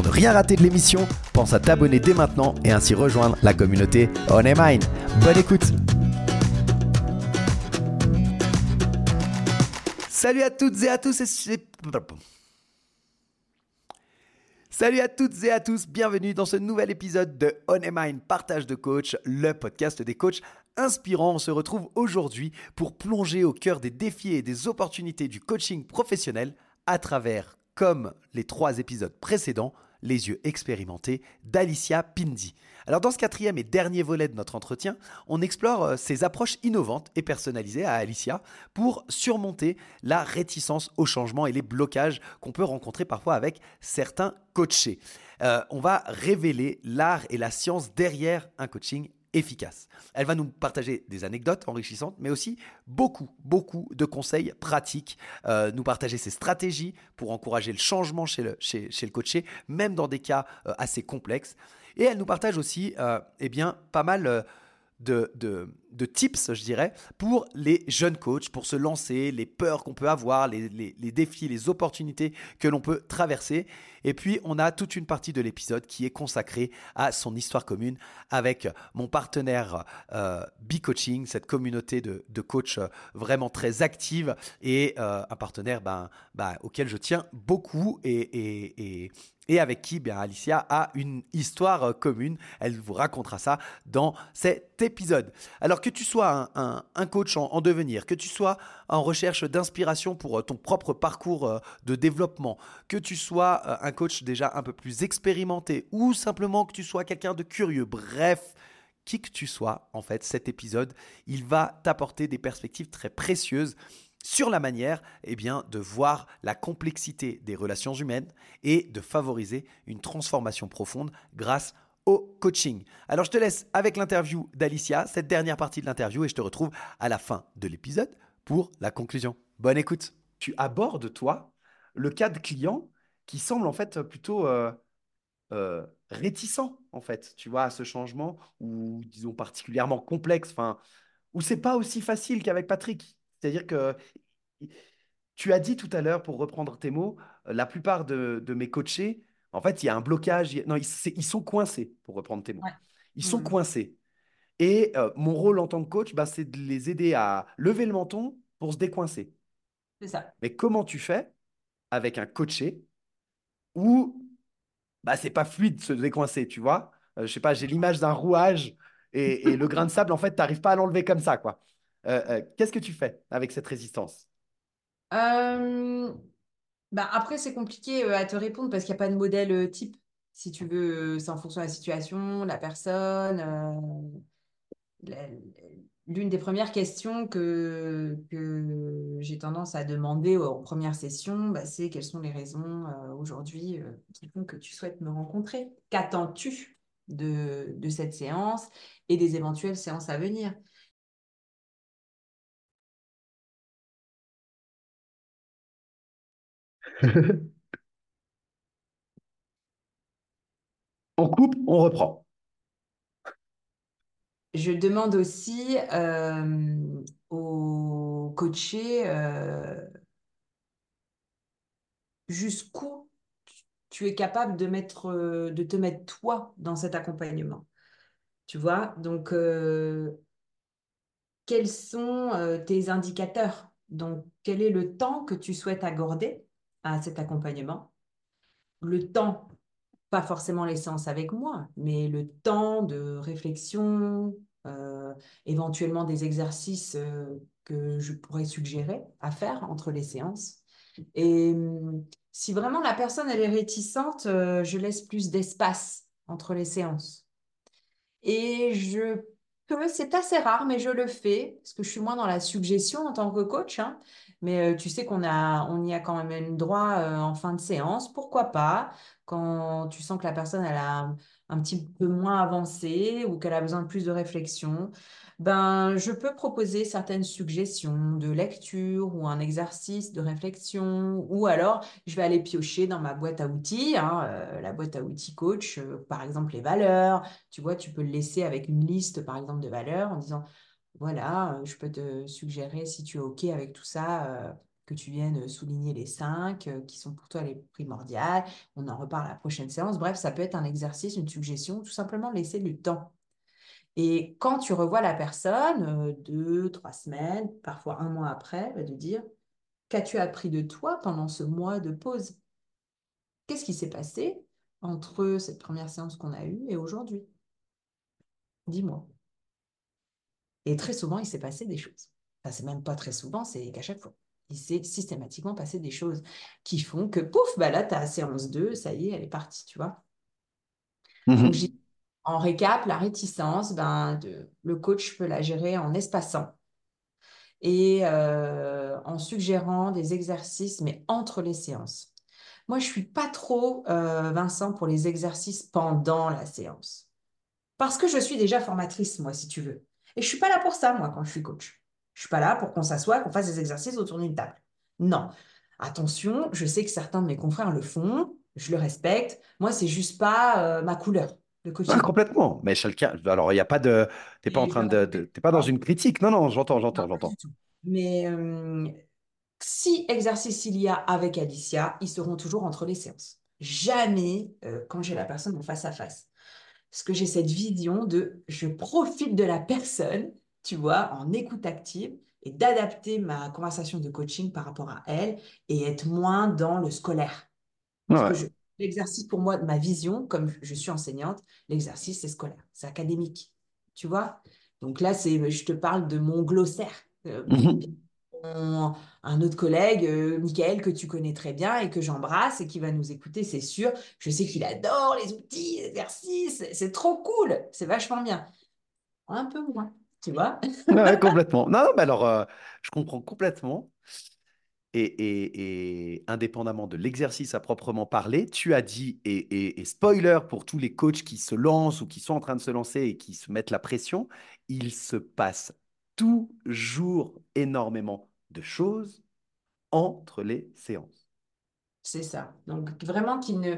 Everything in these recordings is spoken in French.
Pour ne rien rater de l'émission, pense à t'abonner dès maintenant et ainsi rejoindre la communauté On Mine. Bonne écoute Salut à toutes et à tous et... Salut à toutes et à tous, bienvenue dans ce nouvel épisode de On Mind Partage de Coach, le podcast des coachs inspirants. On se retrouve aujourd'hui pour plonger au cœur des défis et des opportunités du coaching professionnel à travers, comme les trois épisodes précédents, les yeux expérimentés d'Alicia Pindi. Alors dans ce quatrième et dernier volet de notre entretien, on explore euh, ces approches innovantes et personnalisées à Alicia pour surmonter la réticence au changement et les blocages qu'on peut rencontrer parfois avec certains coachés. Euh, on va révéler l'art et la science derrière un coaching efficace. Elle va nous partager des anecdotes enrichissantes, mais aussi beaucoup, beaucoup de conseils pratiques, euh, nous partager ses stratégies pour encourager le changement chez le, chez, le coaché, même dans des cas assez complexes. Et elle nous partage aussi euh, eh bien, pas mal de, de, tips, je dirais, pour les jeunes coachs, pour se lancer, les peurs qu'on peut avoir, les, les, défis, les opportunités que l'on peut traverser. Et puis, on a toute une partie de l'épisode qui est consacrée à son histoire commune avec mon partenaire euh, B-Coaching, cette communauté de, de coachs vraiment très active et euh, un partenaire ben, ben, auquel je tiens beaucoup et et avec qui bien, Alicia a une histoire euh, commune. Elle vous racontera ça dans cet épisode. Alors que tu sois un, coach en, devenir, que tu sois en recherche d'inspiration pour euh, ton propre parcours euh, de développement, que tu sois un coach déjà un peu plus expérimenté ou simplement que tu sois quelqu'un de curieux, bref, qui que tu sois, en fait, cet épisode, il va t'apporter des perspectives très précieuses sur la manière eh bien, de voir la complexité des relations humaines et de favoriser une transformation profonde grâce au coaching. Alors je te laisse avec l'interview d'Alicia, cette dernière partie de l'interview, et je te retrouve à la fin de l'épisode pour la conclusion. Bonne écoute. Tu abordes, toi, le cas de clients qui semble en fait plutôt euh, euh, réticent, en fait, tu vois, à ce changement, ou disons particulièrement complexe, enfin, où c'est pas aussi facile qu'avec Patrick? C'est-à-dire que tu as dit tout à l'heure, pour reprendre tes mots, euh, la plupart de, mes coachés, en fait, il y a un blocage. Non, ils, sont coincés, pour reprendre tes mots. Ils sont mmh. coincés. Et euh, mon rôle en tant que coach, bah, c'est de les aider à lever le menton pour se décoincer. C'est ça. Mais comment tu fais avec un coaché où bah, c'est pas fluide de se décoincer, tu vois? Euh, Je sais pas, j'ai l'image d'un rouage et, et, le grain de sable, en fait, tu n'arrives pas à l'enlever comme ça, quoi. Euh, euh, qu'est-ce que tu fais avec cette résistance? Euh, bah après, c'est compliqué à te répondre parce qu'il n'y a pas de modèle type. Si tu veux, c'est en fonction de la situation, la personne. L'une des premières questions que, que j'ai tendance à demander en première session, bah, c'est quelles sont les raisons aujourd'hui qui font que tu souhaites me rencontrer? Qu'attends-tu de, de cette séance et des éventuelles séances à venir? on coupe, on reprend. Je demande aussi euh, aux euh, jusqu'où tu es capable euh, de te mettre toi dans cet accompagnement. Tu vois, donc quels sont tes indicateurs? Donc, quel est le temps que tu souhaites accorder à cet accompagnement. Le temps, pas forcément les séances avec moi, mais le temps de réflexion, euh, éventuellement des exercices euh, que je pourrais suggérer à faire entre les séances. Et hum, si vraiment la personne, elle est réticente, euh, je laisse plus d'espace entre les séances. Et je peux, c'est assez rare, mais je le fais, parce que je suis moins dans la suggestion en tant que coach. hein. Mais euh, tu sais qu'on a, on y a quand même droit euh, en fin de séance. Pourquoi pas? Quand tu sens que la personne, elle a un, petit peu moins avancé ou qu'elle a besoin de plus de réflexion, ben, je peux proposer certaines suggestions de lecture ou un exercice de réflexion, ou alors je vais aller piocher dans ma boîte à outils, hein, euh, la boîte à outils coach, par exemple les valeurs. Tu vois, tu peux le laisser avec une liste, par exemple, de valeurs en disant, voilà, je peux te suggérer, si tu es OK avec tout ça, que tu viennes souligner les cinq qui sont pour toi les primordiales. On en reparle à la prochaine séance. Bref, ça peut être un exercice, une suggestion, tout simplement laisser du temps. Et quand tu revois la personne, deux, trois semaines, parfois un mois après, va te dire, qu'as-tu appris de toi pendant ce mois de pause? Qu'est-ce qui s'est passé entre cette première séance qu'on a eue et aujourd'hui? Dis-moi. Et très souvent, il s'est passé des choses. Enfin, c'est même pas très souvent, c'est qu'à chaque fois. Il s'est systématiquement passé des choses qui font que, pouf, bah là, tu as séance 2, ça y est, elle est partie, tu vois. Donc, Mhm. en récap, la réticence, ben, de, le coach peut la gérer en espaçant et euh, en suggérant des exercices, mais entre les séances. Moi, je suis pas trop, euh, Vincent, pour les exercices pendant la séance. Parce que je suis déjà formatrice, moi, si tu veux. Et je suis pas là pour ça, moi, quand je suis coach. Je suis pas là pour qu'on s'assoie, qu'on fasse des exercices autour d'une table. Non. Attention, je sais que certains de mes confrères le font, je le respecte. Moi, c'est juste pas euh, ma couleur de Ah, coaching. complètement. Mais chacun. Alors, il n'y a pas de. T'es pas en train de. de- respecte. T'es pas dans une critique. Non, non, j'entends, j'entends, j'entends. Mais euh, si exercice il y a avec Alicia, ils seront toujours entre les séances. Jamais euh, quand j'ai la personne en face à face. Parce que j'ai cette vision de je profite de la personne, tu vois, en écoute active et d'adapter ma conversation de coaching par rapport à elle et être moins dans le scolaire. Parce Ouais. l'exercice pour moi, ma vision, comme je suis enseignante, l'exercice c'est scolaire, c'est académique, tu vois. Donc là, c'est, je te parle de mon glossaire. Euh, mon- un autre collègue, euh, Michael, que tu connais très bien et que j'embrasse et qui va nous écouter, c'est sûr. Je sais qu'il adore les outils, les exercices, c'est trop cool, c'est vachement bien. Un peu moins, tu vois. Ouais, complètement. Non, non, mais alors, euh, je comprends complètement. Et, et- et indépendamment de l'exercice à proprement parler, tu as dit, et- et spoiler pour tous les coachs qui se lancent ou qui sont en train de se lancer et qui se mettent la pression, il se passe toujours énormément de choses entre les séances. C'est ça. Donc vraiment qu'il ne...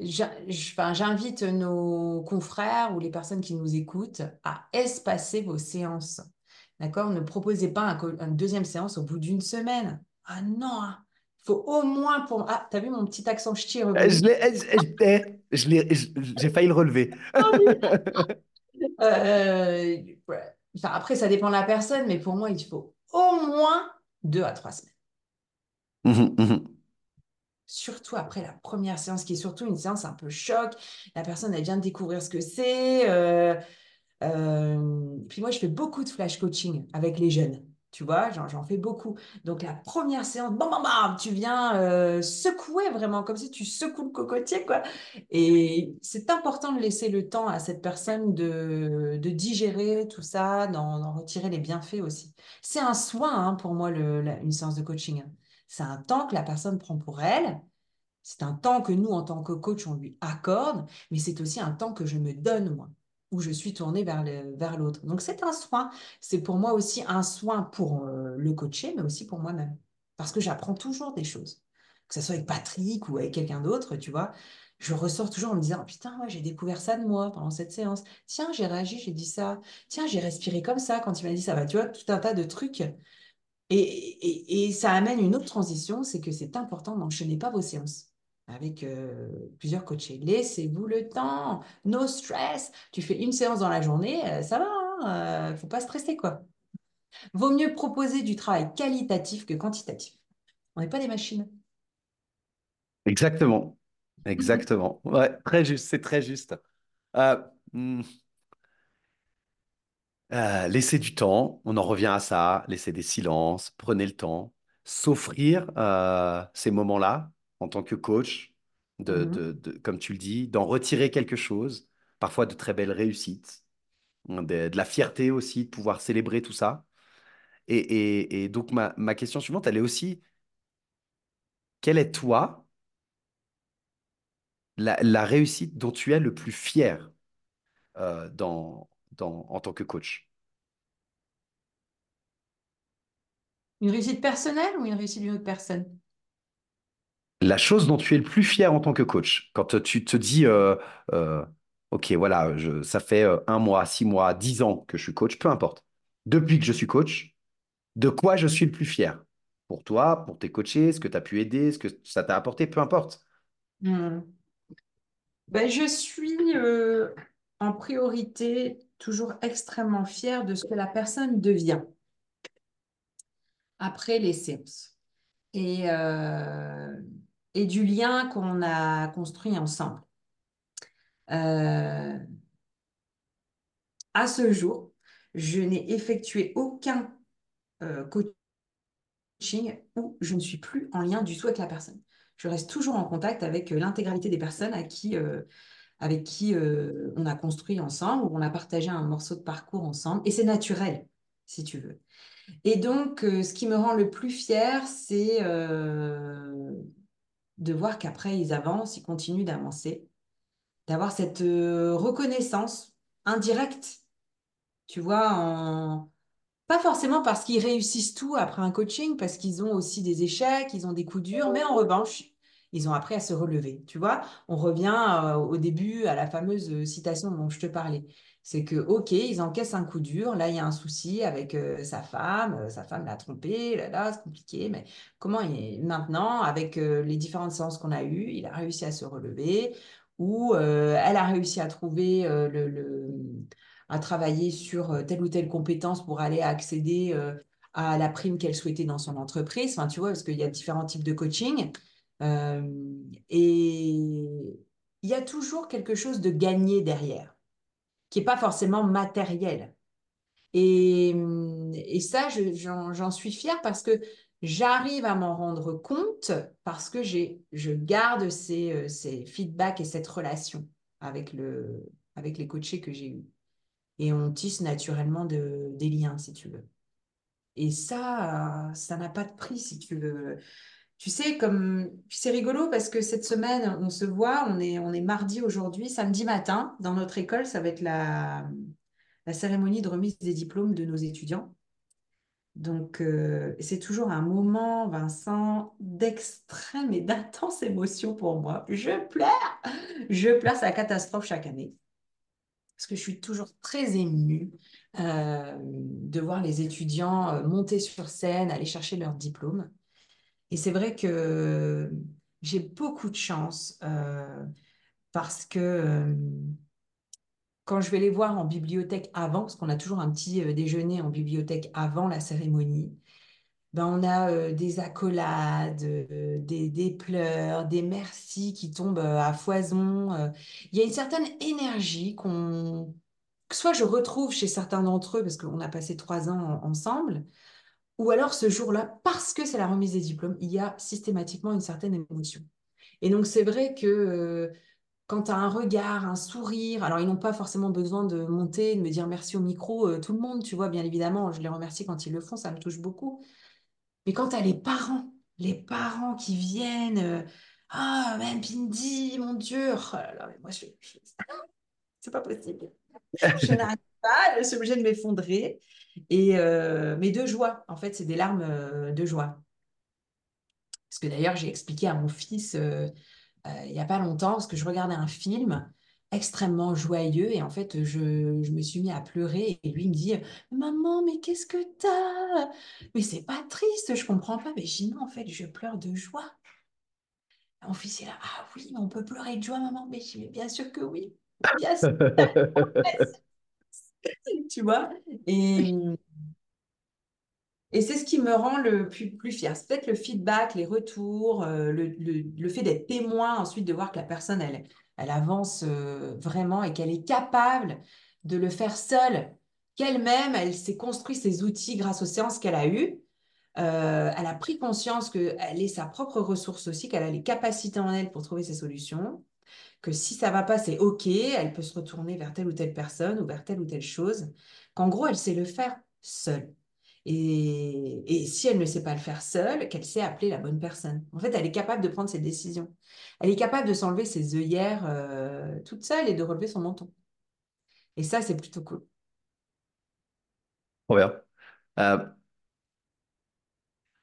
j'invite nos confrères ou les personnes qui nous écoutent à espacer vos séances. D'accord? Ne proposez pas un une deuxième séance au bout d'une semaine. Ah non, hein. Il faut au moins pour... Ah, t'as vu mon petit accent ch'ti est Euh, Je j'ai failli le relever. Ah. Euh, ouais. Enfin, après, ça dépend de la personne, mais pour moi, il faut au moins deux à trois semaines. Mhm, mhm. Surtout après la première séance, qui est surtout une séance un peu choc. La personne, elle vient de découvrir ce que c'est. euh, euh, puis moi, je fais beaucoup de flash coaching avec les jeunes. Tu vois, j'en, fais beaucoup. Donc la première séance, bam, bam, bam, tu viens euh, secouer vraiment, comme si tu secoues le cocotier, quoi. Et c'est important de laisser le temps à cette personne de, digérer tout ça, d'en, retirer les bienfaits aussi. C'est un soin, hein, pour moi, une séance de coaching. C'est un temps que la personne prend pour elle. C'est un temps que nous, en tant que coach, on lui accorde, mais c'est aussi un temps que je me donne, moi, où je suis tournée vers l'autre. Donc, c'est un soin. C'est pour moi aussi un soin pour euh, le coacher, mais aussi pour moi-même. Parce que j'apprends toujours des choses. Que ce soit avec Patrick ou avec quelqu'un d'autre, tu vois. Je ressors toujours en me disant, putain, j'ai découvert ça de moi pendant cette séance. Tiens, j'ai réagi, j'ai dit ça. Tiens, j'ai respiré comme ça quand il m'a dit ça. Bah, tu vois, tout un tas de trucs. Et, et, et ça amène une autre transition, c'est que c'est important d'enchaîner pas vos séances avec euh, plusieurs coachés. Laissez-vous le temps, no stress. Tu fais une séance dans la journée, euh, ça va, hein, euh, faut pas stresser quoi. Vaut mieux proposer du travail qualitatif que quantitatif. On n'est pas des machines. Exactement. Exactement. Ouais, très juste, c'est très juste. Euh, hmm, euh, laissez du temps, on en revient à ça, laissez des silences, prenez le temps, s'offrir euh, ces moments-là en tant que coach, de, Mhm. de, de- comme tu le dis, d'en retirer quelque chose, parfois de très belles réussites, hein, de, de la fierté aussi, de pouvoir célébrer tout ça. Et, et, et donc, ma, ma question suivante, elle est aussi, quelle est toi la, la réussite dont tu es le plus fier euh, dans, dans, en tant que coach? Une réussite personnelle ou une réussite d'une autre personne? La chose dont tu es le plus fier en tant que coach, quand tu te dis, euh, euh, OK, voilà, ça fait euh, un mois, six mois, dix ans que je suis coach, peu importe. Depuis que je suis coach, de quoi je suis le plus fier? Pour toi, pour tes coachés, ce que tu as pu aider, ce que ça t'a apporté, peu importe. Hmm. Ben, je suis en priorité toujours extrêmement fière de ce que la personne devient après les séances et, et du lien qu'on a construit ensemble. Euh, à ce jour, je n'ai effectué aucun euh, coaching où je ne suis plus en lien du tout avec la personne. Je reste toujours en contact avec euh, l'intégralité des personnes à qui, euh, avec qui on a construit ensemble, où on a partagé un morceau de parcours ensemble. Et c'est naturel, si tu veux. Et donc, ce qui me rend le plus fière, c'est de voir qu'après, ils avancent, ils continuent d'avancer, d'avoir cette euh, reconnaissance indirecte, tu vois, pas forcément parce qu'ils réussissent tout après un coaching, parce qu'ils ont aussi des échecs, ils ont des coups durs, mais en revanche, ils ont appris à se relever. Tu vois, on revient euh, au début à la fameuse euh, citation dont je te parlais. C'est que, OK, ils encaissent un coup dur, là, il y a un souci avec euh, sa femme, euh, sa femme l'a trompé, là, là, c'est compliqué, mais comment il, maintenant, avec euh, les différentes séances qu'on a eues, il a réussi à se relever, ou elle a réussi à trouver le, à travailler sur telle ou telle compétence pour aller accéder à la prime qu'elle souhaitait dans son entreprise. Enfin, tu vois, parce qu'il y a différents types de coaching. Et il y a toujours quelque chose de gagné derrière, qui n'est pas forcément matériel. Et, et ça, j'en suis fière parce que j'arrive à m'en rendre compte parce que je garde ces, euh, ces feedbacks et cette relation avec, le, avec les coachés que j'ai eus et on tisse naturellement de, des liens, si tu veux. Et ça, ça n'a pas de prix, si tu veux. Tu sais, comme c'est rigolo parce que cette semaine, on se voit, on est, on est mardi aujourd'hui, samedi matin, dans notre école, ça va être la, la cérémonie de remise des diplômes de nos étudiants. Donc, euh, c'est toujours un moment, Vincent, d'extrême et d'intense émotion pour moi. Je pleure, je pleure, c'est la catastrophe chaque année parce que je suis toujours très émue euh, de voir les étudiants euh, monter sur scène, aller chercher leur diplôme. Et c'est vrai que j'ai beaucoup de chance euh, parce que euh, quand je vais les voir en bibliothèque avant, parce qu'on a toujours un petit euh, déjeuner en bibliothèque avant la cérémonie, ben on a euh, des accolades, euh, des, pleurs, des merci qui tombent euh, à foison. Il y a une certaine énergie qu'on que soit je retrouve chez certains d'entre eux parce qu'on a passé trois ans ensemble, ou alors ce jour-là, parce que c'est la remise des diplômes, il y a systématiquement une certaine émotion. Et donc c'est vrai que euh, quand tu as un regard, un sourire, alors ils n'ont pas forcément besoin de monter, de me dire merci au micro, euh, tout le monde, tu vois, bien évidemment, je les remercie quand ils le font, ça me touche beaucoup. Mais quand tu as les parents, les parents qui viennent, euh, ah, même mon Dieu, oh là là, mais moi, je, je... c'est pas possible. Je n'arrive pas, je suis obligée de m'effondrer. Et euh, mais de joie, en fait, c'est des larmes euh, de joie. Parce que d'ailleurs, j'ai expliqué à mon fils euh, euh, il n'y a pas longtemps, parce que je regardais un film extrêmement joyeux et en fait, je, je me suis mis à pleurer et lui il me dit Maman, mais qu'est-ce que t'as? Mais c'est pas triste, je comprends pas. Mais je dis non, en fait, je pleure de joie. Mon fils est là Ah oui, mais on peut pleurer de joie, maman. Mais je bien sûr que oui. Bien sûr. tu vois? Et, et c'est ce qui me rend le plus, fier. C'est peut-être le feedback, les retours, euh, le, le, le, fait d'être témoin, ensuite de voir que la personne, elle, elle avance euh, vraiment et qu'elle est capable de le faire seule, qu'elle-même, elle s'est construit ses outils grâce aux séances qu'elle a eues. Euh, elle a pris conscience qu'elle est sa propre ressource aussi, qu'elle a les capacités en elle pour trouver ses solutions, que si ça va pas, c'est OK, elle peut se retourner vers telle ou telle personne ou vers telle ou telle chose, qu'en gros, elle sait le faire seule. Et, et, si elle ne sait pas le faire seule, qu'elle sait appeler la bonne personne. En fait, elle est capable de prendre ses décisions. Elle est capable de s'enlever ses œillères euh, toute seule et de relever son menton. Et ça, c'est plutôt cool. Bien. Euh,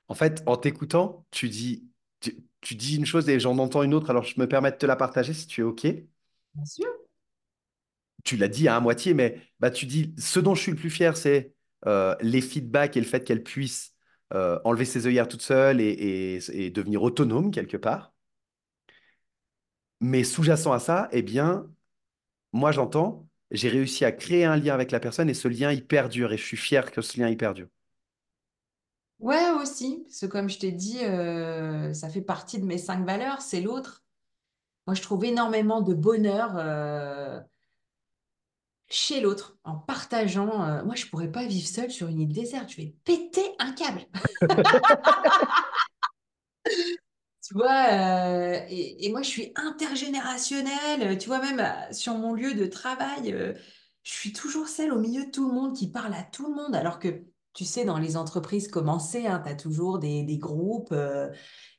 en fait, en t'écoutant, tu dis, tu, dis une chose et j'en entends une autre, alors je me permets de te la partager si tu es OK. Bien sûr. Tu l'as dit à moitié, mais bah, tu dis, ce dont je suis le plus fier, c'est euh, les feedbacks et le fait qu'elle puisse euh, enlever ses œillères toute seule et, et- et devenir autonome quelque part. Mais sous-jacent à ça, eh bien, moi j'entends, j'ai réussi à créer un lien avec la personne et ce lien, il perdure et je suis fier que ce lien, il perdure. Ouais, aussi. Parce que comme je t'ai dit, euh, ça fait partie de mes cinq valeurs, c'est l'autre. Moi, je trouve énormément de bonheur euh, chez l'autre, en partageant. euh, moi, je pourrais pas vivre seule sur une île déserte. Je vais péter un câble. Tu vois, et, moi, je suis intergénérationnelle. Tu vois, même sur mon lieu de travail, je suis toujours celle au milieu de tout le monde qui parle à tout le monde. Alors que, tu sais, dans les entreprises commencées, tu as toujours des, groupes. euh,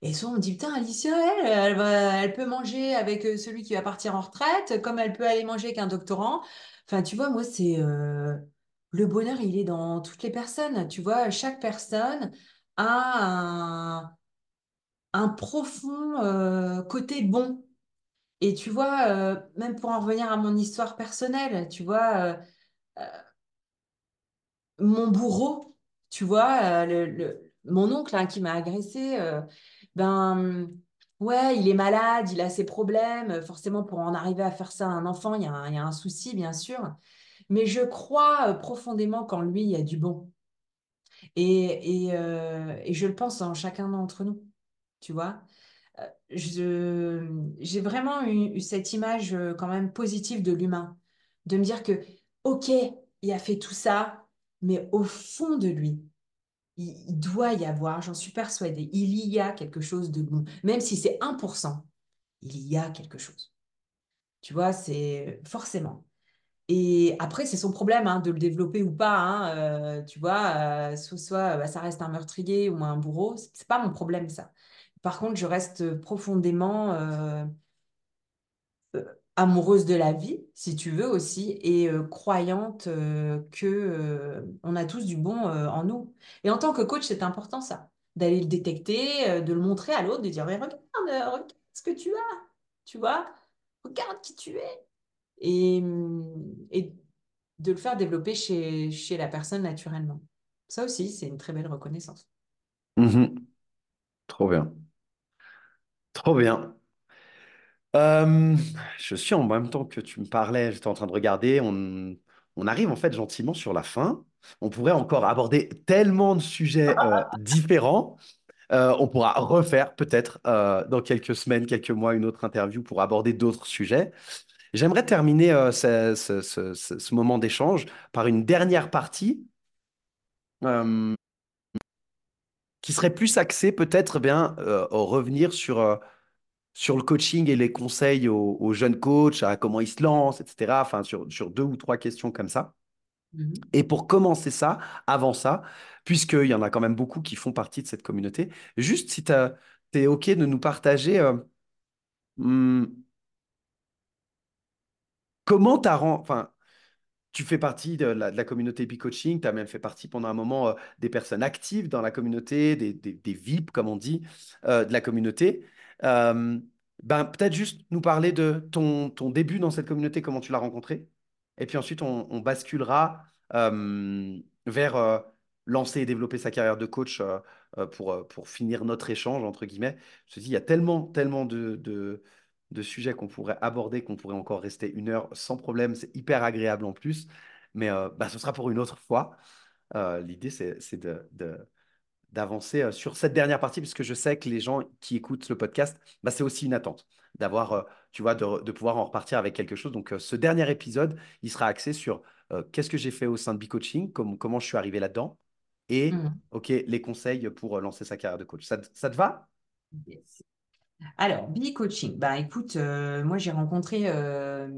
et souvent, on me dit, putain, Alicia, elle, elle peut manger avec euh, celui qui va partir en retraite, comme elle peut aller manger avec un doctorant. Enfin, tu vois, moi, c'est... euh, le bonheur, il est dans toutes les personnes. Tu vois, chaque personne a un profond euh, côté bon. Et tu vois, même pour en revenir à mon histoire personnelle, tu vois, mon bourreau, tu vois, euh, mon oncle hein, qui m'a agressé, euh, ben ouais, il est malade, il a ses problèmes. Forcément, pour en arriver à faire ça à un enfant, il y a un, souci, bien sûr. Mais je crois euh, profondément qu'en lui, il y a du bon. Et, et, euh, et je le pense en chacun d'entre nous, tu vois. euh, j'ai vraiment eu, cette image euh, quand même positive de l'humain, de me dire que, ok, il a fait tout ça, mais au fond de lui, il, doit y avoir, j'en suis persuadée, il y a quelque chose de bon, même si c'est 1%, il y a quelque chose. Tu vois, c'est forcément. Et après, c'est son problème hein, de le développer ou pas. hein, euh, tu vois, euh, soit, bah, ça reste un meurtrier ou un bourreau. C'est pas mon problème, ça. Par contre, je reste profondément euh, amoureuse de la vie, si tu veux aussi, et euh, croyante euh, que euh, on a tous du bon en nous. Et en tant que coach, c'est important ça, d'aller le détecter, de le montrer à l'autre, de dire, mais regarde, regarde ce que tu as, tu vois, regarde qui tu es. Et, et de le faire développer chez, la personne naturellement. Ça aussi, c'est une très belle reconnaissance. Mhm. Trop bien. Trop bien. Euh, je suis en même temps que tu me parlais, j'étais en train de regarder, on, on arrive en fait gentiment sur la fin. On pourrait encore aborder tellement de sujets euh, différents. Euh, on pourra refaire peut-être dans quelques semaines, quelques mois, une autre interview pour aborder d'autres sujets. J'aimerais terminer ce, ce- ce- ce- ce moment d'échange par une dernière partie qui serait plus axée peut-être eh bien au revenir sur sur le coaching et les conseils aux, aux jeunes coachs, à comment ils se lancent, etc. Enfin, sur, sur deux ou trois questions comme ça. Mhm. Et pour commencer ça, avant ça, puisqu'il y en a quand même beaucoup qui font partie de cette communauté, juste si tu es OK de nous partager euh, hum, comment tu as... Enfin, tu fais partie de la, de la communauté Epic-Coaching, tu as même fait partie pendant un moment euh, des personnes actives dans la communauté, des, des, des VIP, comme on dit, euh, de la communauté. Euh, ben, peut-être juste nous parler de ton, ton début dans cette communauté, comment tu l'as rencontré. Et puis ensuite, on, basculera euh, vers euh, lancer et développer sa carrière de coach pour, pour finir notre échange, entre guillemets. Je te dis, il y a tellement, tellement de, de, sujets qu'on pourrait aborder, qu'on pourrait encore rester une heure sans problème. C'est hyper agréable en plus. Mais bah, ce sera pour une autre fois. L'idée, c'est de, de- d'avancer euh, sur cette dernière partie, puisque je sais que les gens qui écoutent le podcast, bah, c'est aussi une attente d'avoir, euh, tu vois, de, de pouvoir en repartir avec quelque chose. Donc, euh, ce dernier épisode, il sera axé sur euh, qu'est-ce que j'ai fait au sein de B-Coaching, comme- comment je suis arrivé là-dedans, et Mhm. ok, les conseils pour lancer sa carrière de coach. Ça, te- ça te va? Yes. Alors, Bee Coaching. Bah, écoute, euh, moi, j'ai rencontré euh,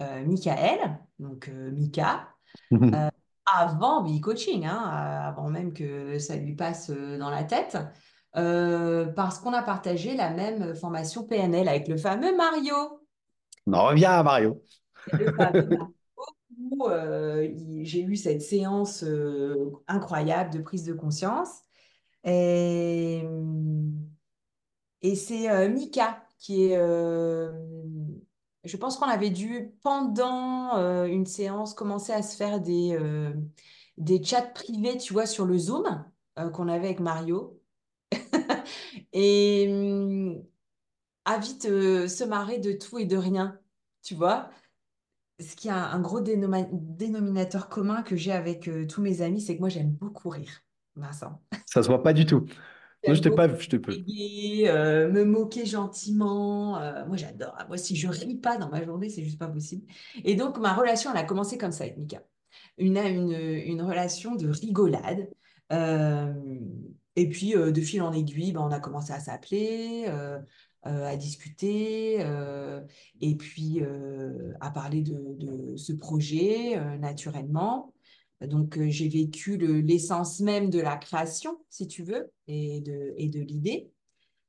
euh, Michael, donc Mika, avant Bee Coaching, hein, euh, avant même que ça lui passe euh, dans la tête, euh, parce qu'on a partagé la même formation PNL avec le fameux Mario. On en revient à Mario. Le fameux Mario, où euh, il- j'ai eu cette séance euh, incroyable de prise de conscience. Et, et c'est Mika qui est... je pense qu'on avait dû, pendant euh, une séance, commencer à se faire des, euh, des chats privés, tu vois, sur le Zoom euh, qu'on avait avec Mario. Et hum, à vite euh, se marrer de tout et de rien, tu vois. Ce qui a un gros dénominateur commun que j'ai avec tous mes amis, c'est que moi, j'aime beaucoup rire, Vincent. Ça se voit pas du tout. Non, je t'ai pas, je te peux. blaguer, euh, me moquer gentiment. euh, moi, j'adore. Moi, si je ris pas dans ma journée, c'est juste pas possible. Et donc, ma relation, elle a commencé comme ça avec Mika. Une, une, une relation de rigolade. Euh, et puis, euh, de fil en aiguille, ben, on a commencé à s'appeler, euh, à discuter, euh, et puis euh, à parler de, de ce projet naturellement. Donc, euh, j'ai vécu le- l'essence même de la création, si tu veux, et de, et de l'idée.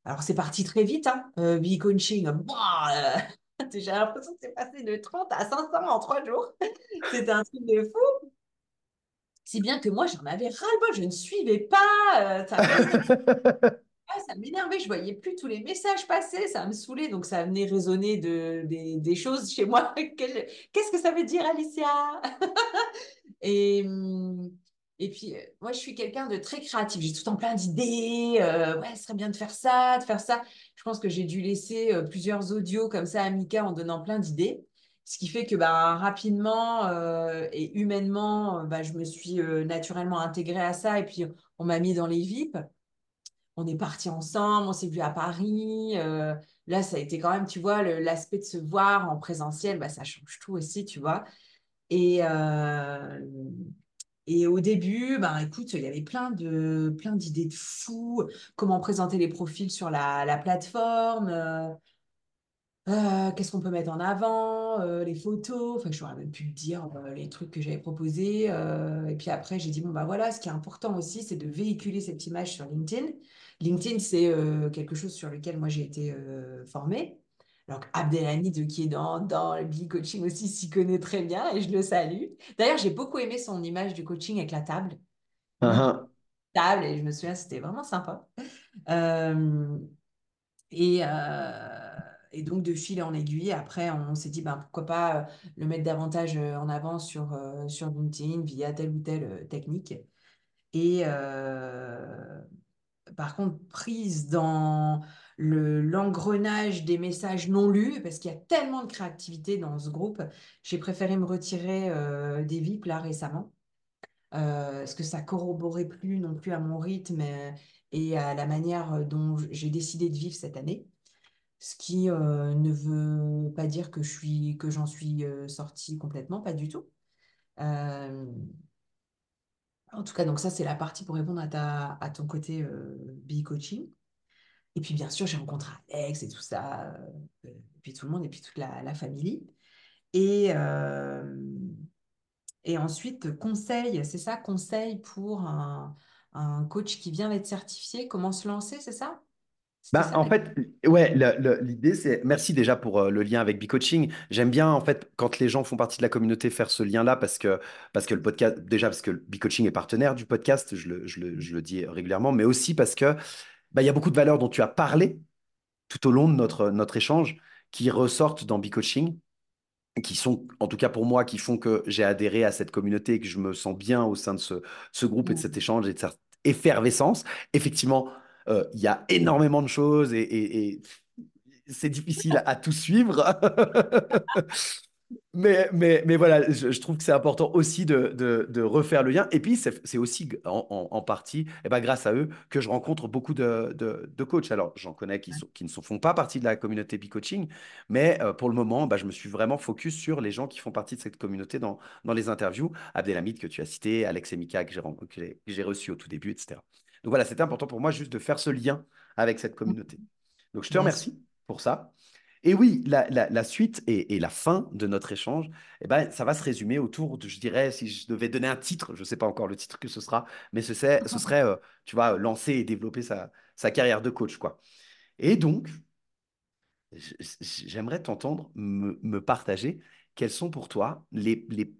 Alors, c'est parti très vite, hein. Euh, Be-coaching, bah, euh, j'ai l'impression que c'est passé de 30 à 500 en trois jours. C'était un truc de fou. Si bien que moi, j'en avais ras-le-bol, je ne suivais pas. euh, ah, ça m'énervait, je voyais plus tous les messages passer, ça me saoulait. Donc, ça venait résonner de, des, des choses chez moi. Qu'est-ce que ça veut dire, Alicia? Et, hum, et puis, euh, moi, je suis quelqu'un de très créatif. J'ai tout temps plein d'idées. euh, ouais, ce serait bien de faire ça, de faire ça. Je pense que j'ai dû laisser euh, plusieurs audios comme ça à Mika en donnant plein d'idées. Ce qui fait que bah, rapidement et humainement, bah, je me suis naturellement intégrée à ça. Et puis, on m'a mis dans les VIP. On est partis ensemble, on s'est vu à Paris. euh, là, ça a été quand même, tu vois, l'aspect de se voir en présentiel, bah, ça change tout aussi, tu vois. Et, euh, et au début, ben, écoute, il y avait plein de, plein d'idées de fous, comment présenter les profils sur la, la plateforme, euh, qu'est-ce qu'on peut mettre en avant, les photos, enfin, je n'aurais même pu dire les trucs que j'avais proposés. et puis après, j'ai dit, bon, bah voilà, ce qui est important aussi, c'est de véhiculer cette image sur LinkedIn. LinkedIn, c'est euh, quelque chose sur lequel moi j'ai été euh, formée. Alors Abdelhamid, qui est dans, dans le Bee Coaching aussi, s'y connaît très bien et je le salue. D'ailleurs, j'ai beaucoup aimé son image du coaching avec la table. Uhum. table, et je me souviens, c'était vraiment sympa. Euh, et, et donc, de fil en aiguille, après, on s'est dit, ben, pourquoi pas le mettre davantage en avant sur, sur LinkedIn via telle ou telle technique. Et euh, par contre, prise dans le, l'engrenage des messages non lus, parce qu'il y a tellement de créativité dans ce groupe, j'ai préféré me retirer euh, des VIP là récemment, euh, parce que ça corroborait plus non plus à mon rythme euh, et à la manière dont j'ai décidé de vivre cette année. Ce qui ne veut pas dire que je suis, que j'en suis sortie complètement, pas du tout. En tout cas, donc ça, c'est la partie pour répondre à, ton côté euh, bee coaching. Et puis, bien sûr, j'ai rencontré Alex et tout ça, euh, puis tout le monde, et puis toute la, famille. Et, euh, et ensuite, conseil, c'est ça, conseil pour un coach qui vient d'être certifié, comment se lancer, c'est ça? Bah, en fait, ouais, l'idée, c'est. Merci déjà pour euh, le lien avec B-Coaching. J'aime bien, en fait, quand les gens font partie de la communauté, faire ce lien-là parce que, parce que le podcast, déjà, parce que B-Coaching est partenaire du podcast, je le, je le, je le dis régulièrement, mais aussi parce que, bah, il y a beaucoup de valeurs dont tu as parlé tout au long de notre, notre échange qui ressortent dans B-Coaching, qui sont, en tout cas pour moi, qui font que j'ai adhéré à cette communauté et que je me sens bien au sein de ce, ce groupe et de cet échange et de cette effervescence. Effectivement, il y a énormément de choses et, c'est difficile à tout suivre. Mais, mais, mais voilà, je, trouve que c'est important aussi de, de, refaire le lien. Et puis, c'est aussi en, partie, et ben, grâce à eux, que je rencontre beaucoup de, de, coachs. Alors, j'en connais qui, sont, qui ne font pas partie de la communauté B-Coaching, mais euh, pour le moment, bah, je me suis vraiment focus sur les gens qui font partie de cette communauté dans, dans les interviews. Abdelhamid, que tu as cité, Alex et Mika, que j'ai reçu au tout début, etc. Donc voilà, c'était important pour moi juste de faire ce lien avec cette communauté. Donc, je te remercie pour ça. Et oui, la, la- la suite et, et la fin de notre échange, eh ben, ça va se résumer autour de, je dirais, si je devais donner un titre, je ne sais pas encore le titre que ce sera, mais ce, serait, ce serait, euh, tu vois, lancer et développer sa, sa carrière de coach, quoi. Et donc, j'aimerais t'entendre me, me partager quels sont pour toi les, les...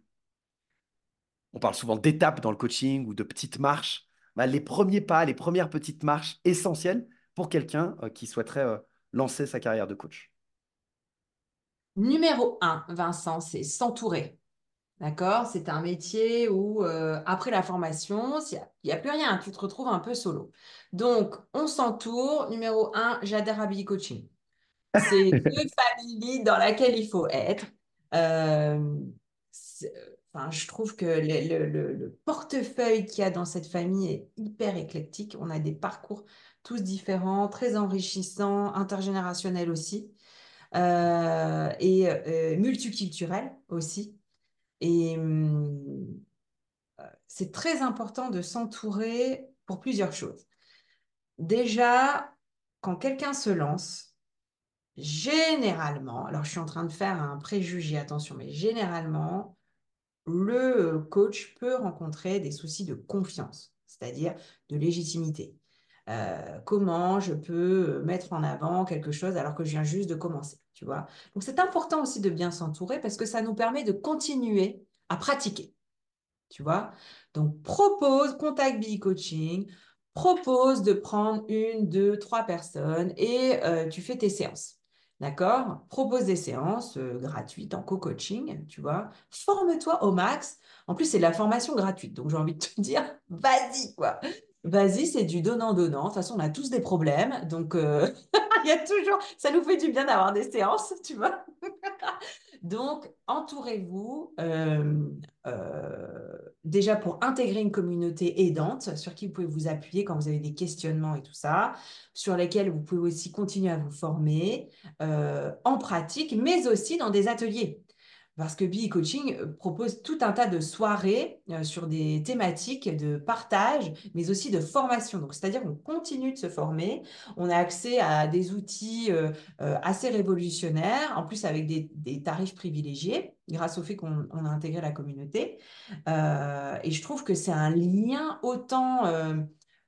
On parle souvent d'étapes dans le coaching ou de petites marches, bah, les premiers pas, les premières petites marches essentielles pour quelqu'un euh, qui souhaiterait euh, lancer sa carrière de coach. Numéro un, Vincent, c'est s'entourer. D'accord? C'est un métier où, euh, après la formation, il n'y a, plus rien, tu te retrouves un peu solo. Donc, on s'entoure. Numéro un, j'adhère à Billy Coaching. C'est deux familles dans laquelle il faut être. Euh, je trouve que le, le- le- le portefeuille qu'il y a dans cette famille est hyper éclectique. On a des parcours tous différents, très enrichissants, intergénérationnels aussi, euh, et euh, multiculturels aussi. Et hum, c'est très important de s'entourer pour plusieurs choses. Déjà, quand quelqu'un se lance, généralement, alors je suis en train de faire un préjugé, attention, mais généralement, le coach peut rencontrer des soucis de confiance, c'est-à-dire de légitimité. Euh, comment je peux mettre en avant quelque chose alors que je viens juste de commencer, tu vois? Donc c'est important aussi de bien s'entourer parce que ça nous permet de continuer à pratiquer tu vois. Donc, propose, contact Billy Coaching, propose de prendre une, deux, trois personnes et euh, tu fais tes séances. D'accord? Propose des séances euh, gratuites en co-coaching, tu vois. Forme-toi au max. En plus, c'est de la formation gratuite. Donc, j'ai envie de te dire, vas-y, quoi. Vas-y, c'est du donnant-donnant. De toute façon, on a tous des problèmes. Donc, euh, il y a toujours, ça nous fait du bien d'avoir des séances, tu vois. Donc, entourez-vous euh, euh, déjà pour intégrer une communauté aidante sur qui vous pouvez vous appuyer quand vous avez des questionnements et tout ça, sur lesquels vous pouvez aussi continuer à vous former euh, en pratique, mais aussi dans des ateliers. Parce que BE Coaching euh, propose tout un tas de soirées euh, sur des thématiques de partage, mais aussi de formation. Donc, c'est-à-dire qu'on continue de se former. On a accès à des outils euh, assez révolutionnaires, en plus avec des, des tarifs privilégiés, grâce au fait qu'on on a intégré la communauté. Euh, et je trouve que c'est un lien autant euh,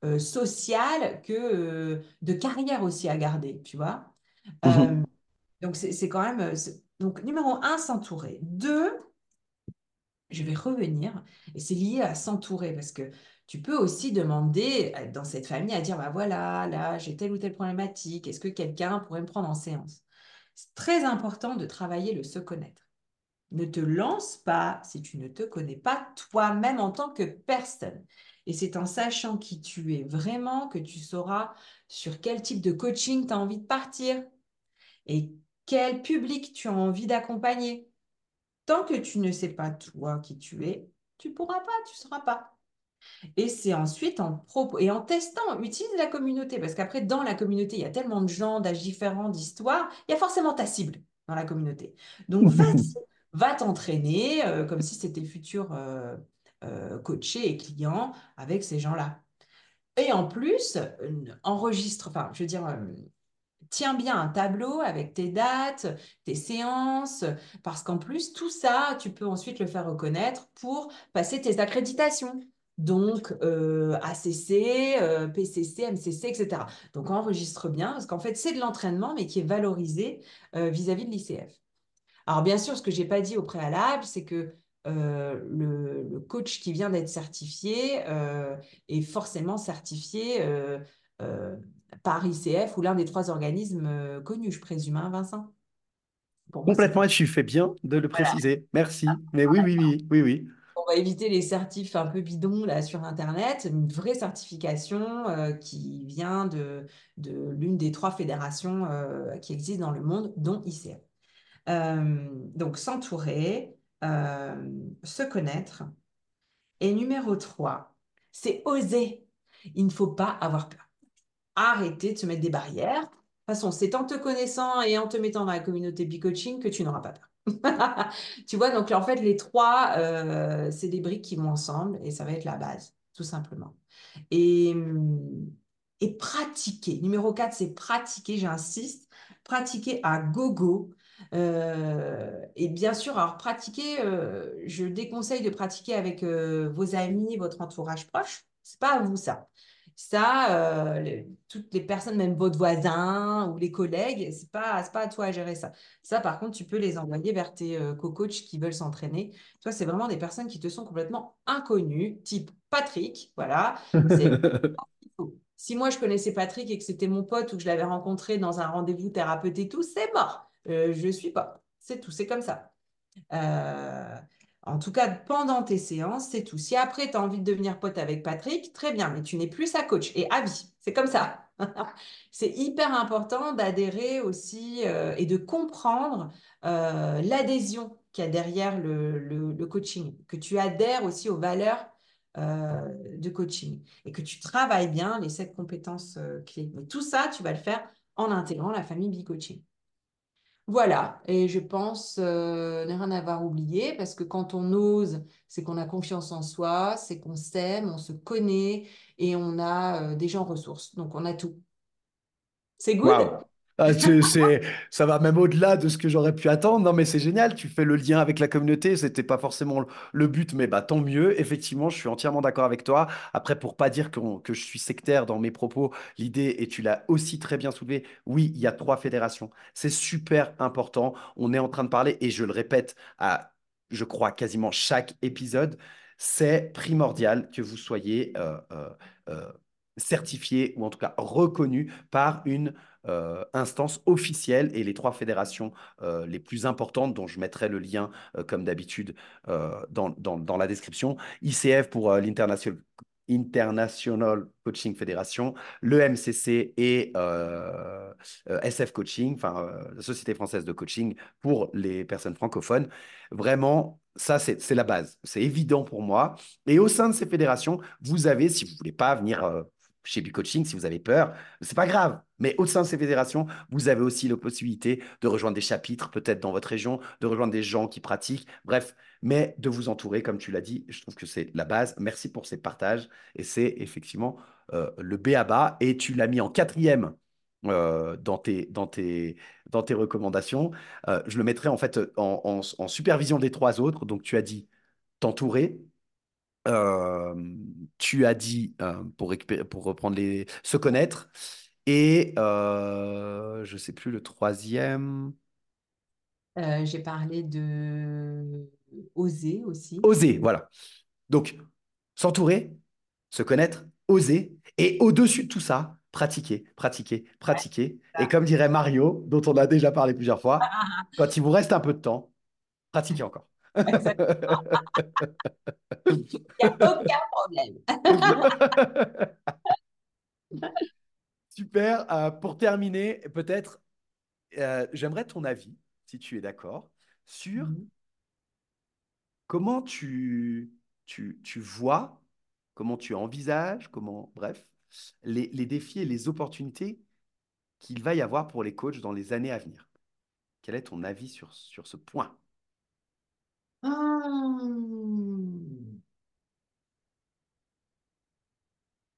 euh, social que de carrière aussi à garder, tu vois. Mhm. Donc, c'est quand même. euh, Donc, numéro un, s'entourer. Deux, je vais revenir, et c'est lié à s'entourer, parce que tu peux aussi demander euh, dans cette famille à dire, bah voilà, là, j'ai telle ou telle problématique, est-ce que quelqu'un pourrait me prendre en séance? C'est très important de travailler le se connaître. Ne te lance pas si tu ne te connais pas toi-même en tant que personne. Et c'est en sachant qui tu es vraiment que tu sauras sur quel type de coaching tu as envie de partir et quel public tu as envie d'accompagner. Tant que tu ne sais pas toi qui tu es, tu ne pourras pas, tu ne sauras pas. Et c'est ensuite en propos et en testant, utilise la communauté parce qu'après, dans la communauté, il y a tellement de gens, d'âges différents, d'histoires, il y a forcément ta cible dans la communauté. Donc, vas-y, va t'entraîner euh, comme si c'était futur euh, euh, coaché et client avec ces gens-là. Et en plus, euh, enregistre, enfin, je veux dire, tiens bien un tableau avec tes dates, tes séances, parce qu'en plus, tout ça, tu peux ensuite le faire reconnaître pour passer tes accréditations. Donc, euh, ACC, euh, PCC, MCC, etc. Donc, enregistre bien, parce qu'en fait, c'est de l'entraînement, mais qui est valorisé euh, vis-à-vis de l'ICF. Alors, bien sûr, ce que je n'ai pas dit au préalable, c'est que le, coach qui vient d'être certifié est forcément certifié par ICF ou l'un des trois organismes euh, connus, je présume, hein, Vincent? Pour c'est Complètement, et tu fais bien de le voilà. préciser. Merci. Mais oui, oui, oui, oui, oui. On va éviter les certifs un peu bidons là sur Internet. Une vraie certification euh, qui vient de, de l'une des trois fédérations euh, qui existent dans le monde, dont ICF. Euh, donc, s'entourer, se connaître. Et numéro 3, c'est oser. Il ne faut pas avoir peur. Arrêtez de se mettre des barrières. De toute façon, c'est en te connaissant et en te mettant dans la communauté B-Coaching que tu n'auras pas peur. tu vois, donc en fait, les trois, euh, c'est des briques qui vont ensemble et ça va être la base, tout simplement. Et, et pratiquer. Numéro 4, c'est pratiquer, j'insiste, pratiquer à gogo. Euh, et bien sûr, alors pratiquer, euh, je déconseille de pratiquer avec vos amis, votre entourage proche. C'est pas à vous ça. Ça, euh, toutes les personnes, même votre voisin ou les collègues, c'est pas, pas à toi à gérer ça. Ça, par contre, tu peux les envoyer vers tes euh, co-coachs qui veulent s'entraîner. Toi, c'est vraiment des personnes qui te sont complètement inconnues, type Patrick. Voilà. si moi, je connaissais Patrick et que c'était mon pote ou que je l'avais rencontré dans un rendez-vous thérapeute et tout, c'est mort. Euh, je ne suis pas. C'est tout, c'est comme ça. Euh, en tout cas, pendant tes séances, c'est tout. Si après, tu as envie de devenir pote avec Patrick, très bien, mais tu n'es plus sa coach. Et à vie, c'est comme ça. c'est hyper important d'adhérer aussi euh, et de comprendre euh, l'adhésion qu'il y a derrière le, coaching, que tu adhères aussi aux valeurs euh, de coaching et que tu travailles bien les sept compétences clés. Mais tout ça, tu vas le faire en intégrant la famille B-Coaching. Voilà, et je pense euh, ne rien avoir oublié parce que quand on ose, c'est qu'on a confiance en soi, c'est qu'on s'aime, on se connaît et on a euh, des gens ressources. Donc on a tout. C'est good? Ah, c'est, ça va même au-delà de ce que j'aurais pu attendre. Non, mais c'est génial. Tu fais le lien avec la communauté. C'était pas forcément le but, mais bah, tant mieux. Effectivement, je suis entièrement d'accord avec toi. Après, pour pas dire que, je suis sectaire dans mes propos, l'idée, et tu l'as aussi très bien soulevé, oui, il y a trois fédérations. C'est super important. On est en train de parler, et je le répète à, je crois, quasiment chaque épisode. C'est primordial que vous soyez euh, euh, euh, certifié ou en tout cas reconnu par une euh, instance officielle et les trois fédérations euh, les plus importantes, dont je mettrai le lien, euh, comme d'habitude, dans, dans, dans, la description. ICF pour l'International International Coaching Federation, le MCC et SF Coaching, enfin la Société française de coaching pour les personnes francophones. Vraiment, ça, c'est la base. C'est évident pour moi. Et au sein de ces fédérations, vous avez, si vous voulez pas venir chez B-Coaching, si vous avez peur, c'est pas grave. Mais au sein de ces fédérations, vous avez aussi la possibilité de rejoindre des chapitres, peut-être dans votre région, de rejoindre des gens qui pratiquent, bref, mais de vous entourer, comme tu l'as dit. Je trouve que c'est la base. Merci pour ces partages. Et c'est effectivement euh, le B à bas. Et tu l'as mis en quatrième euh, dans, tes, dans, tes, dans tes recommandations. Euh, je le mettrai en fait en, supervision des trois autres. Donc, tu as dit t'entourer, tu as dit, euh, pour, pour reprendre les, se connaître, et euh, je ne sais plus le troisième. J'ai parlé de oser aussi. Oser, voilà. Donc, s'entourer, se connaître, oser, et au-dessus de tout ça, pratiquer, pratiquer, pratiquer. Et comme dirait Mario, dont on a déjà parlé plusieurs fois, quand il vous reste un peu de temps, pratiquez encore. Il n'y a aucun problème. Super. Euh, pour terminer, peut-être, euh, j'aimerais ton avis, si tu es d'accord, sur mhm. comment tu, tu, tu, vois, comment tu envisages, comment, bref, les, les défis et les opportunités qu'il va y avoir pour les coachs dans les années à venir. Quel est ton avis sur, sur ce point? Ah.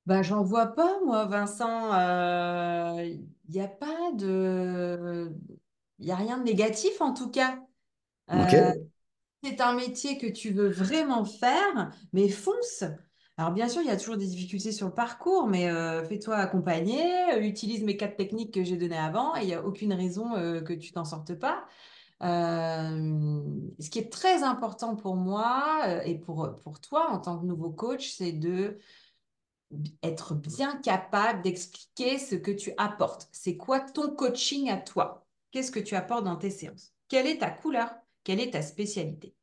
Ben, j'en vois pas, moi, Vincent. Il n'y a pas de... Il n'y a rien de négatif, en tout cas. Euh, c'est un métier que tu veux vraiment faire, mais fonce. Alors, bien sûr, il y a toujours des difficultés sur le parcours, mais euh, fais-toi accompagner, utilise mes quatre techniques que j'ai données avant, et il n'y a aucune raison euh, que tu t'en sortes pas. Ce qui est très important pour moi et pour, pour toi en tant que nouveau coach, c'est de être bien capable d'expliquer ce que tu apportes. C'est quoi ton coaching à toi? Qu'est-ce que tu apportes dans tes séances? Quelle est ta couleur? Quelle est ta spécialité?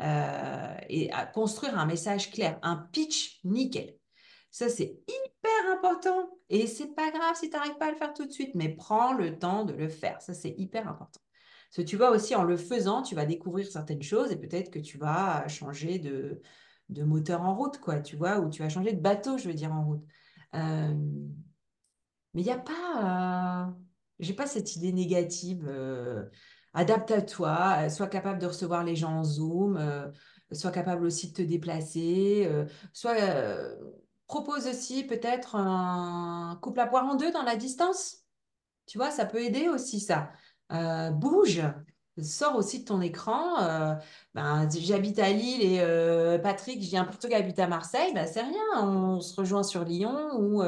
Et à construire un message clair, un pitch nickel. Ça, c'est hyper important. Et c'est pas grave si tu n'arrives pas à le faire tout de suite, mais prends le temps de le faire. Ça, c'est hyper important. Parce que tu vois aussi, en le faisant, tu vas découvrir certaines choses et peut-être que tu vas changer de, moteur en route, quoi, tu vois, ou tu vas changer de bateau, je veux dire, en route. Mais il n'y a pas, euh, j'ai pas cette idée négative. euh, adapte à toi, euh, sois capable de recevoir les gens en Zoom, sois capable aussi de te déplacer, sois, propose aussi peut-être un couple à poire en deux dans la distance. Tu vois, ça peut aider aussi ça. Euh, bouge, sors aussi de ton écran. euh, ben, j'habite à Lille et euh, Patrick, j'ai un Portugais habite à Marseille, ben, c'est rien. On se rejoint sur Lyon ou,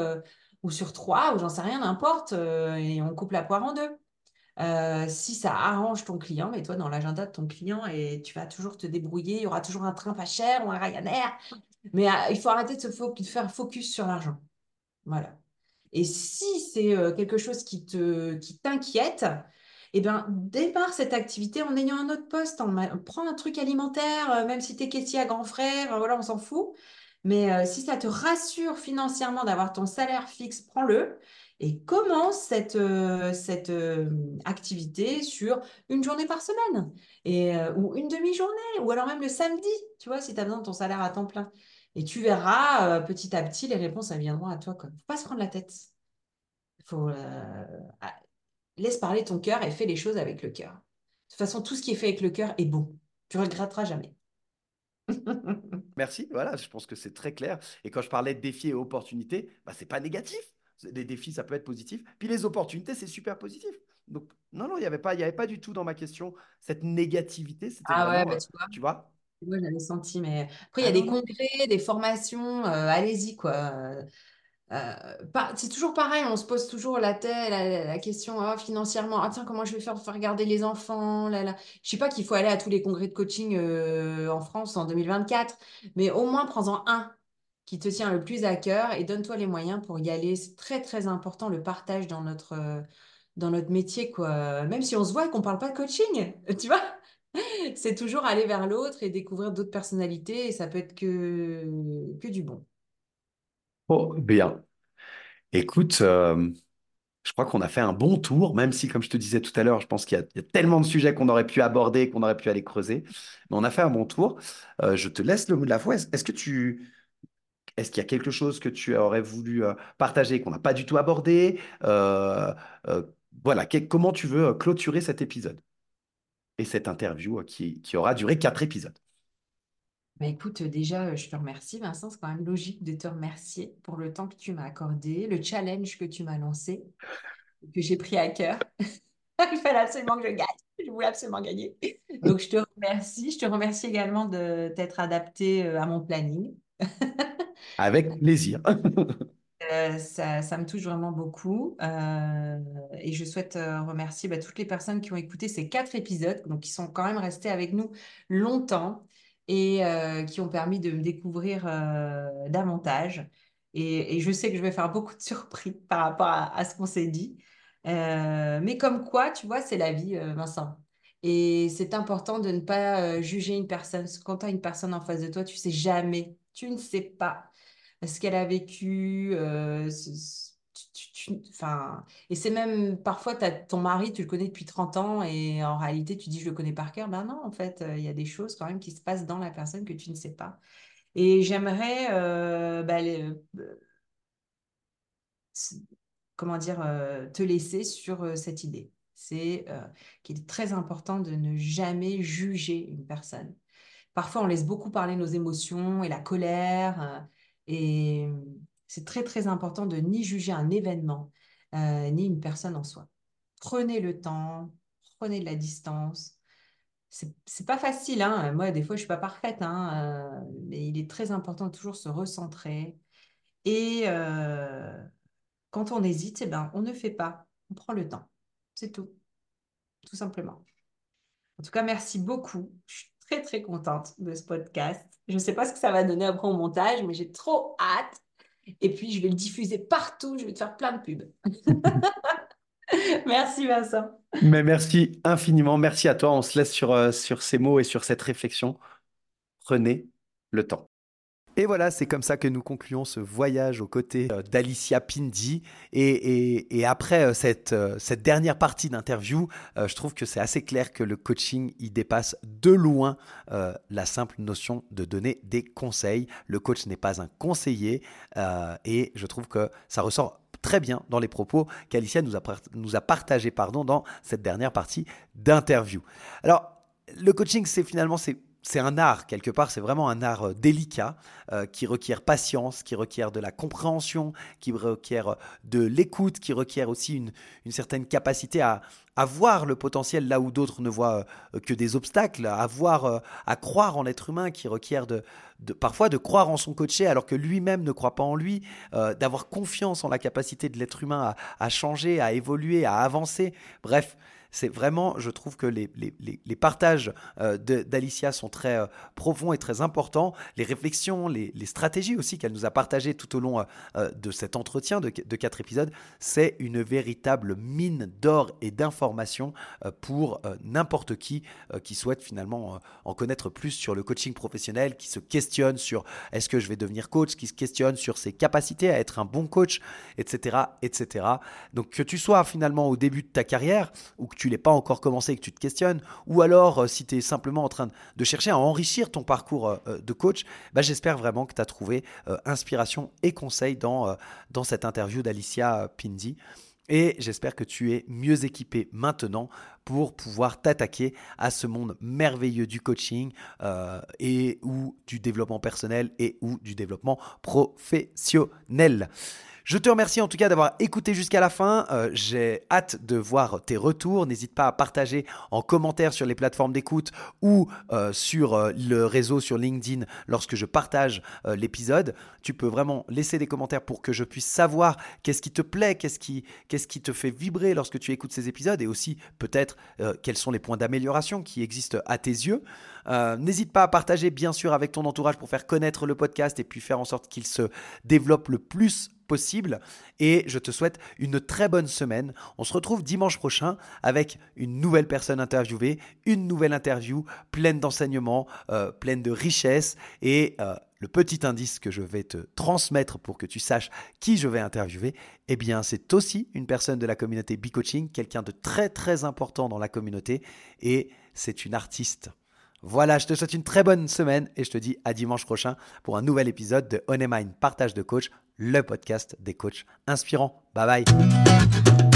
ou sur Troyes ou j'en sais rien, n'importe. et on coupe la poire en deux. Si ça arrange ton client, mets-toi dans l'agenda de ton client et tu vas toujours te débrouiller. Il y aura toujours un train pas cher ou un Ryanair. Mais il faut arrêter de se fo- de faire focus sur l'argent. Voilà. Et si c'est quelque chose qui te, qui t'inquiète, eh ben, démarre cette activité en ayant un autre poste. En ma- prends un truc alimentaire, euh, même si tu es caissier à grand frère, euh, voilà, on s'en fout. Mais euh, si ça te rassure financièrement d'avoir ton salaire fixe, prends-le et commence cette, activité sur une journée par semaine et, ou une demi-journée ou alors même le samedi, tu vois, si tu as besoin de ton salaire à temps plein. Et tu verras petit à petit, les réponses, elles viendront à toi. Il ne faut pas se prendre la tête. Faut, ah, laisse parler ton cœur et fais les choses avec le cœur. De toute façon, tout ce qui est fait avec le cœur est bon. Tu regretteras jamais. Merci, voilà, je pense que c'est très clair. Et quand je parlais de défis et opportunités, bah, c'est pas négatif. Les défis, ça peut être positif. Puis les opportunités, c'est super positif. Donc, non, non, il n'y avait pas, y avait pas du tout dans ma question cette négativité. Ah ouais, bah euh, tu vois, tu vois? moi j'avais senti, mais après il y Ah a non, des non. congrès, des formations, euh, allez-y quoi. Euh, c'est toujours pareil, on se pose toujours la, tête, la, question ah, financièrement, ah tiens, comment je vais faire pour faire garder les enfants. Je sais pas qu'il faut aller à tous les congrès de coaching euh, en France en 2024, mais au moins prends-en un qui te tient le plus à cœur et donne-toi les moyens pour y aller. C'est très très important le partage dans notre, euh, dans notre métier, quoi. Même si on se voit et qu'on parle pas de coaching, tu vois, c'est toujours aller vers l'autre et découvrir d'autres personnalités et ça peut être que, que du bon. Oh, bien. Écoute, euh, je crois qu'on a fait un bon tour, même si, comme je te disais tout à l'heure, je pense qu'il y a, tellement de sujets qu'on aurait pu aborder, qu'on aurait pu aller creuser. Mais on a fait un bon tour. Euh, je te laisse le mot de la foi. Est-ce que tu, est-ce qu'il y a quelque chose que tu aurais voulu euh, partager qu'on n'a pas du tout abordé? Voilà, comment tu veux clôturer cet épisode et cette interview qui aura duré quatre épisodes? Bah écoute, euh, déjà, je te remercie, Vincent. C'est quand même logique de te remercier pour le temps que tu m'as accordé, le challenge que tu m'as lancé, que j'ai pris à cœur. Il fallait absolument que je gagne. Je voulais absolument gagner. Donc, je te remercie. Je te remercie également de t'être adapté euh, à mon planning. Avec plaisir. Euh, ça, ça me touche vraiment beaucoup. Euh, et je souhaite euh, remercier bah, toutes les personnes qui ont écouté ces quatre épisodes, donc qui sont quand même restés avec nous longtemps et euh, qui ont permis de me découvrir euh, davantage. Et, je sais que je vais faire beaucoup de surprises par rapport à, ce qu'on s'est dit. Euh, mais comme quoi, tu vois, c'est la vie, Vincent. Et c'est important de ne pas juger une personne. Quand tu as une personne en face de toi, tu sais jamais. Tu ne sais pas ce qu'elle a vécu. ce- enfin, et c'est même parfois, t'as ton mari, tu le connais depuis 30 ans et en réalité, tu dis je le connais par cœur. Ben non, en fait, euh, il y a des choses quand même qui se passent dans la personne que tu ne sais pas. Et j'aimerais, euh, bah, euh, comment dire, te laisser sur cette idée. C'est qu'il est très important de ne jamais juger une personne. Parfois, on laisse beaucoup parler nos émotions et la colère. et c'est très, très important de ni juger un événement, euh, ni une personne en soi. Prenez le temps, prenez de la distance. C'est, pas facile, hein. Moi, des fois, je suis pas parfaite, hein, euh, mais il est très important de toujours se recentrer. Et euh, quand on hésite, eh ben, on ne fait pas. On prend le temps. C'est tout, tout simplement. En tout cas, merci beaucoup. Je suis très, très contente de ce podcast. Je ne sais pas ce que ça va donner après au montage, mais j'ai trop hâte. Et puis, je vais le diffuser partout. Je vais te faire plein de pubs. Merci, Vincent. Mais merci infiniment. Merci à toi. On se laisse sur, euh, sur ces mots et sur cette réflexion. Prenez le temps. Et voilà, c'est comme ça que nous concluons ce voyage aux côtés euh, d'Alicia Pindi. Et, après euh, cette, euh, cette dernière partie d'interview, je trouve que c'est assez clair que le coaching, il dépasse de loin la simple notion de donner des conseils. Le coach n'est pas un conseiller et je trouve que ça ressort très bien dans les propos qu'Alicia nous a, nous dans cette dernière partie d'interview. Alors, le coaching, c'est finalement c'est c'est un art, quelque part, c'est vraiment un art euh, délicat euh, qui requiert patience, qui requiert de la compréhension, qui requiert euh, de l'écoute, qui requiert aussi une, certaine capacité à, voir le potentiel là où d'autres ne voient que des obstacles, à voir, à croire en l'être humain, qui requiert parfois de croire en son coaché alors que lui-même ne croit pas en lui, d'avoir confiance en la capacité de l'être humain à, changer, à évoluer, à avancer. Bref, c'est vraiment, je trouve que les, les, partages euh, d'Alicia sont très euh, profonds et très importants. Les réflexions, les, stratégies aussi qu'elle nous a partagées tout au long euh, de cet entretien de, de quatre épisodes, c'est une véritable mine d'or et d'informations pour n'importe qui qui souhaite finalement en connaître plus sur le coaching professionnel, qui se questionne sur est-ce que je vais devenir coach, qui se questionne sur ses capacités à être un bon coach, etc., etc. Donc que tu sois finalement au début de ta carrière ou que tu tu pas encore commencé et que tu te questionnes, ou alors euh, si tu es simplement en train de chercher à enrichir ton parcours euh, euh, de coach, bah, j'espère vraiment que tu as trouvé inspiration et conseil dans, dans cette interview d'Alicia Pindi. Et j'espère que tu es mieux équipé maintenant pour pouvoir t'attaquer à ce monde merveilleux du coaching et ou du développement personnel et ou du développement professionnel. Je te remercie en tout cas d'avoir écouté jusqu'à la fin. Euh, j'ai hâte de voir tes retours. N'hésite pas à partager en commentaire sur les plateformes d'écoute ou euh, sur euh, le réseau sur LinkedIn lorsque je partage l'épisode. Tu peux vraiment laisser des commentaires pour que je puisse savoir qu'est-ce qui te plaît, qu'est-ce qui, qu'est-ce qui te fait vibrer lorsque tu écoutes ces épisodes et aussi peut-être quels sont les points d'amélioration qui existent à tes yeux. N'hésite pas à partager bien sûr avec ton entourage pour faire connaître le podcast et puis faire en sorte qu'il se développe le plus possible. Et je te souhaite une très bonne semaine. On se retrouve dimanche prochain avec une nouvelle personne interviewée, une nouvelle interview pleine d'enseignements, euh, pleine de richesses. Et euh, le petit indice que je vais te transmettre pour que tu saches qui je vais interviewer, eh bien, c'est aussi une personne de la communauté B-Coaching, quelqu'un de très très important dans la communauté. Et c'est une artiste. Voilà, je te souhaite une très bonne semaine et je te dis à dimanche prochain pour un nouvel épisode de On Mind Partage de Coach, le podcast des coachs inspirants. Bye bye.